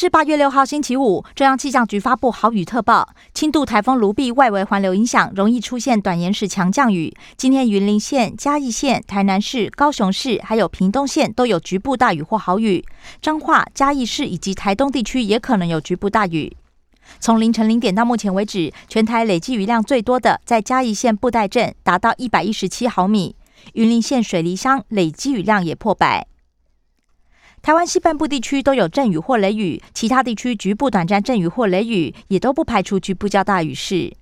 是八月六号，星期五。中央气象局发布豪雨特报，轻度台风卢碧外围环流影响，容易出现短延时强降雨。今天云林县、嘉义县、台南市、高雄市还有屏东县都有局部大雨或豪雨。彰化、嘉义市以及台东地区也可能有局部大雨。从凌晨零点到目前为止，全台累计雨量最多的在嘉义县布袋镇达到一百一十七毫米，云林县水梨乡累计雨量也破百。台湾西半部地区都有阵雨或雷雨，其他地区局部短暂阵雨或雷雨，也都不排除局部较大雨势。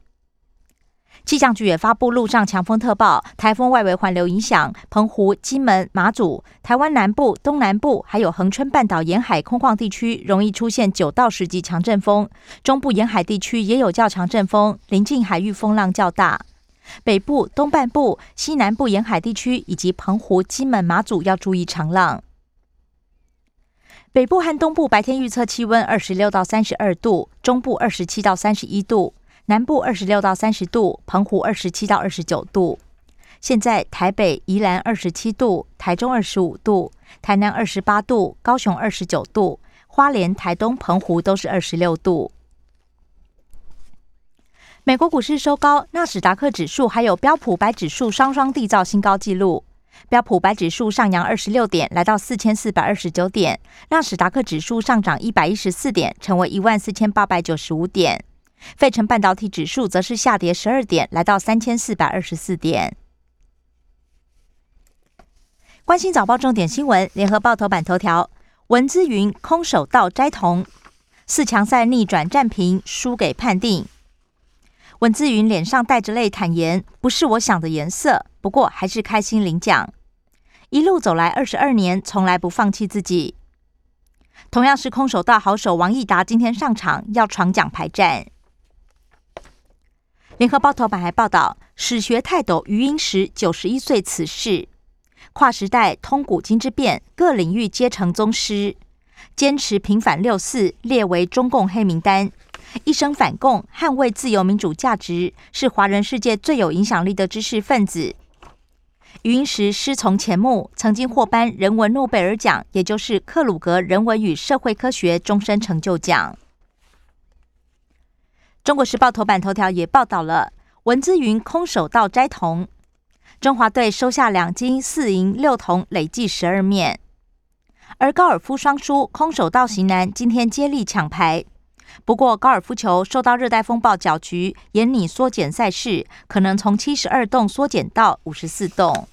气象局也发布陆上强风特报，台风外围环流影响澎湖、金门、马祖、台湾南部、东南部，还有恒春半岛沿海空旷地区，容易出现九到十级强阵风。中部沿海地区也有较强阵风，临近海域风浪较大。北部、东半部、西南部沿海地区以及澎湖、金门、马祖要注意长浪。北部和东部白天预测气温二十六到三十二度，中部二十七到三十一度，南部二十六到三十度，澎湖二十七到二十九度。现在台北、宜兰二十七度，台中二十五度，台南二十八度，高雄二十九度，花莲、台东、澎湖都是二十六度。美国股市收高，纳斯达克指数还有标普白指数双双缔造新高纪录。标普白指数上扬二十六点，来到四千四百二十九点；纳史达克指数上涨一百一十四点，成为一万四千八百九十五点。费城半导体指数则是下跌十二点，来到三千四百二十四点。关心早报重点新闻，联合报头版头条：文姿云空手道摘铜，四强赛逆转战平，输给判定。文姿云脸上带着泪，坦言不是我想的颜色，不过还是开心领奖。一路走来二十二年，从来不放弃自己。同样是空手道好手王义达，今天上场要闯奖牌战。联合报头版还报道，史学泰斗余英时九十一岁辞世，跨时代通古今之变，各领域皆成宗师，坚持平反六四，列为中共黑名单。一生反共，捍卫自由民主价值，是华人世界最有影响力的知识分子。余英时师从钱穆，曾经获颁人文诺贝尔奖，也就是克鲁格人文与社会科学终身成就奖。中国时报头版头条也报道了文姿云空手道摘铜，中华队收下两金四银六铜，累计十二面。而高尔夫双输，空手道型男今天接力抢牌。不过，高尔夫球受到热带风暴搅局，严拟缩减赛事，可能从七十二洞缩减到五十四洞。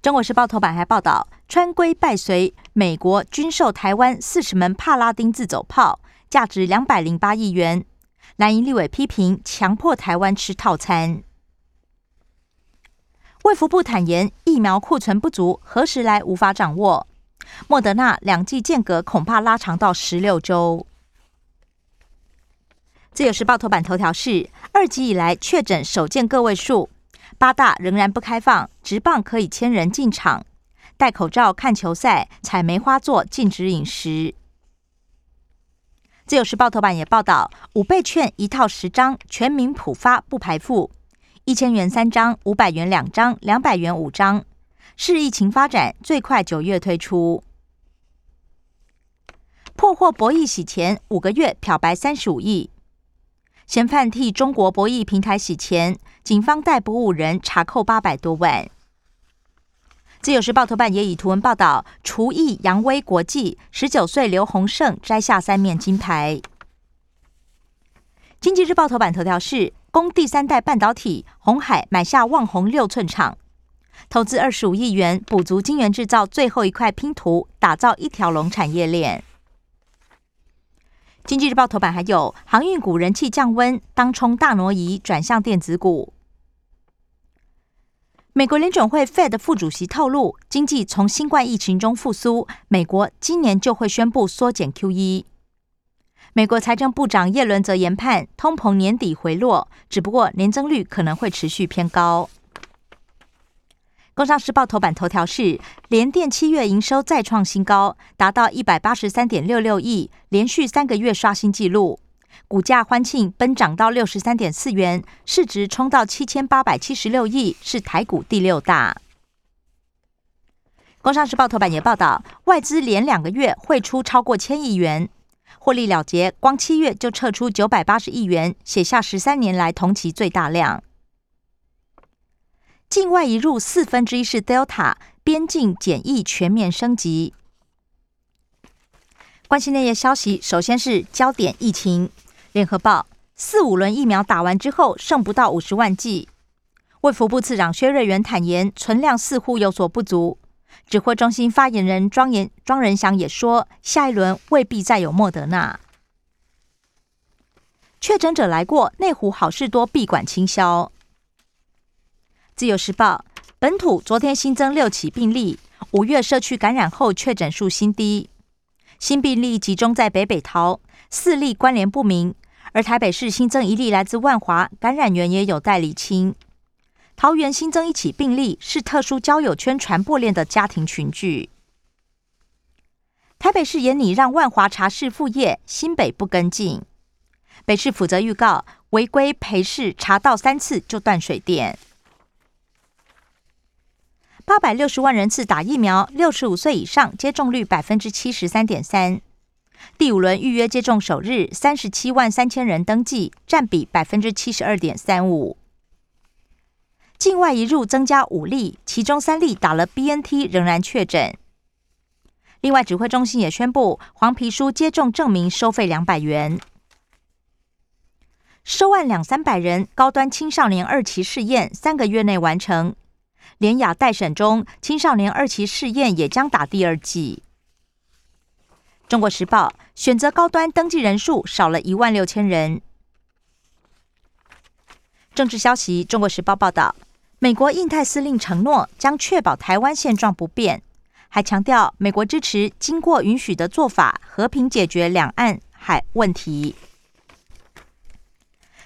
中国时报头版还报道，川规败随，美国军售台湾四十门帕拉丁自走炮，价值两百零八亿元。蓝营立委批评强迫台湾吃套餐。卫福部坦言，疫苗库存不足，何时来无法掌握。莫德纳两剂间隔恐怕拉长到十六周。自由时报头版头条是二级以来确诊首见个位数，八大仍然不开放，直棒可以千人进场，戴口罩看球赛，采梅花座禁止饮食。自由时报头版也报道，五倍券一套十张，全民普发不排付，一千元三张，五百元两张，两百元五张。市疫情发展最快九月推出，破获博弈洗钱五个月漂白三十五亿，嫌犯替中国博弈平台洗钱，警方逮捕五人查扣八百多万。自由时报头版也以图文报道，厨艺扬威国际，十九岁刘洪胜摘下三面金牌。经济日报头版头条是供第三代半导体，红海买下旺宏六寸厂。投资二十五亿元，补足晶圆制造最后一块拼图，打造一条龙产业链。经济日报头版还有航运股人气降温，当冲大挪移转向电子股。美国联准会 Fed 副主席透露，经济从新冠疫情中复苏，美国今年就会宣布缩减 QE。美国财政部长耶伦则研判，通膨年底回落，只不过年增率可能会持续偏高。工商时报头版头条是联电七月营收再创新高，达到一百八十三点六六亿，连续三个月刷新纪录，股价欢庆奔涨到六十三点四元，市值冲到七千八百七十六亿，是台股第六大。工商时报头版也报道，外资连两个月汇出超过千亿元，获利了结，光七月就撤出九百八十亿元，写下十三年来同期最大量。境外一入四分之一是 Delta，边境检疫全面升级。关心内页消息，首先是焦点疫情。联合报：四五轮疫苗打完之后，剩不到五十万剂。卫福部次长薛瑞元坦言，存量似乎有所不足。指挥中心发言人庄言庄仁祥也说，下一轮未必再有莫德纳。确诊者来过，内湖好事多闭馆清消。自由时报本土昨天新增六起病例，五月社区感染后确诊数新低，新病例集中在北北桃，四例关联不明，而台北市新增一例来自万华，感染源也有待厘清。桃园新增一起病例，是特殊交友圈传播链的家庭群聚。台北市严拟让万华茶室复业，新北不跟进，北市负责预告违规陪侍查到三次就断水电。八百六十万人次打疫苗，六十五岁以上接种率百分之七十三点三。第五轮预约接种首日，三十七万三千人登记，占比百分之七十二点三五。境外一入增加五例，其中三例打了 BNT，仍然确诊。另外，指挥中心也宣布，黄皮书接种证明收费两百元，收案两三百人，高端青少年二期试验三个月内完成。连雅待审中，青少年二期试验也将打第二剂。中国时报选择高端登记人数少了一万六千人。政治消息，中国时报报道，美国印太司令承诺将确保台湾现状不变，还强调美国支持经过允许的做法，和平解决两岸海问题。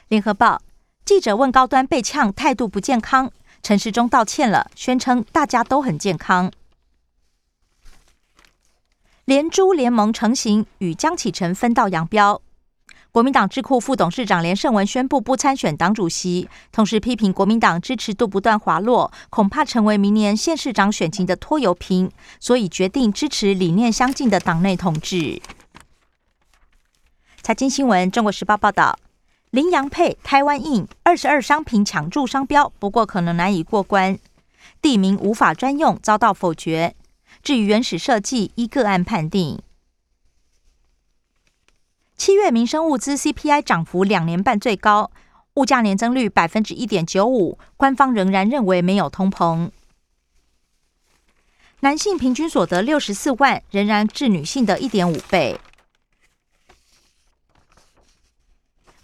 联合报记者问高端被呛态度不健康。陈时中道歉了，宣称大家都很健康。连珠联盟成型，与江启臣分道扬镳。国民党智库副董事长连胜文宣布不参选党主席，同时批评国民党支持度不断滑落，恐怕成为明年县市长选情的拖油瓶，所以决定支持理念相近的党内同志。财经新闻，《中国时报》报道。羚羊配台湾印二十二商品抢注商标，不过可能难以过关，地名无法专用，遭到否决。至于原始设计，依个案判定。七月民生物资 CPI 涨幅两年半最高，物价年增率百分之一点九五，官方仍然认为没有通膨。男性平均所得六十四万，仍然至女性的一点五倍。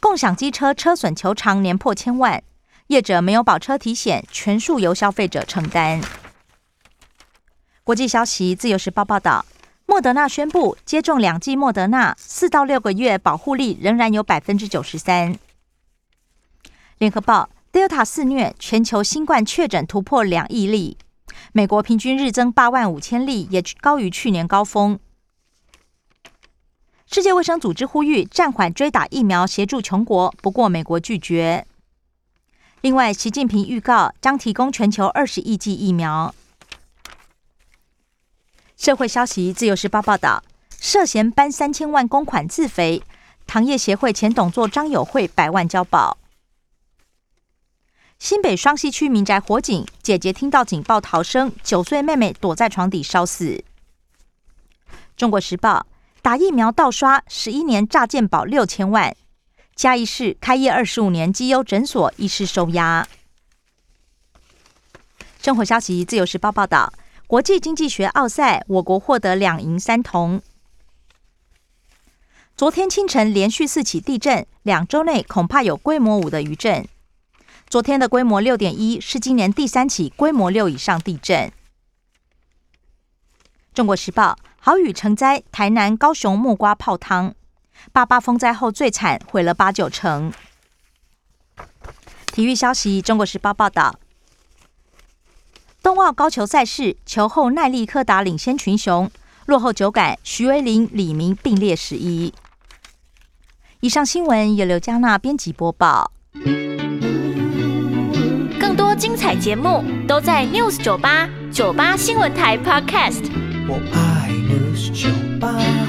共享机车车损求偿年破千万，业者没有保车体险，全数由消费者承担。国际消息，《自由时报》报道，莫德纳宣布接种两剂莫德纳，四到六个月保护力仍然有百分之九十三。联合报，Delta 肆虐，全球新冠确诊突破两亿例，美国平均日增八万五千例，也高于去年高峰。世界卫生组织呼吁暂缓追打疫苗，协助穷国。不过，美国拒绝。另外，习近平预告将提供全球二十亿剂疫苗。社会消息，《自由时报》报道，涉嫌搬三千万公款自肥，糖业协会前董座张友会百万交保。新北双溪区民宅火警，姐姐听到警报逃生，九岁妹妹躲在床底烧死。中国时报。打疫苗盗刷，十一年诈建保六千万。嘉义市开业二十五年绩优诊所一事收押。生活消息，自由时报报道，国际经济学奥赛，我国获得两银三铜。昨天清晨连续四起地震，两周内恐怕有规模五的余震。昨天的规模六点一是今年第三起规模六以上地震。中国时报。豪雨成灾，台南、高雄木瓜泡汤。八八风灾后最惨，毁了八九成。体育消息，《中国时报》报道：冬奥高球赛事，球后耐力柯达领先群雄，落后九杆，徐维林、李明并列十一。以上新闻由刘嘉娜编辑播报。更多精彩节目都在 News 九八九八新闻台 Podcast。我爱的是酒吧。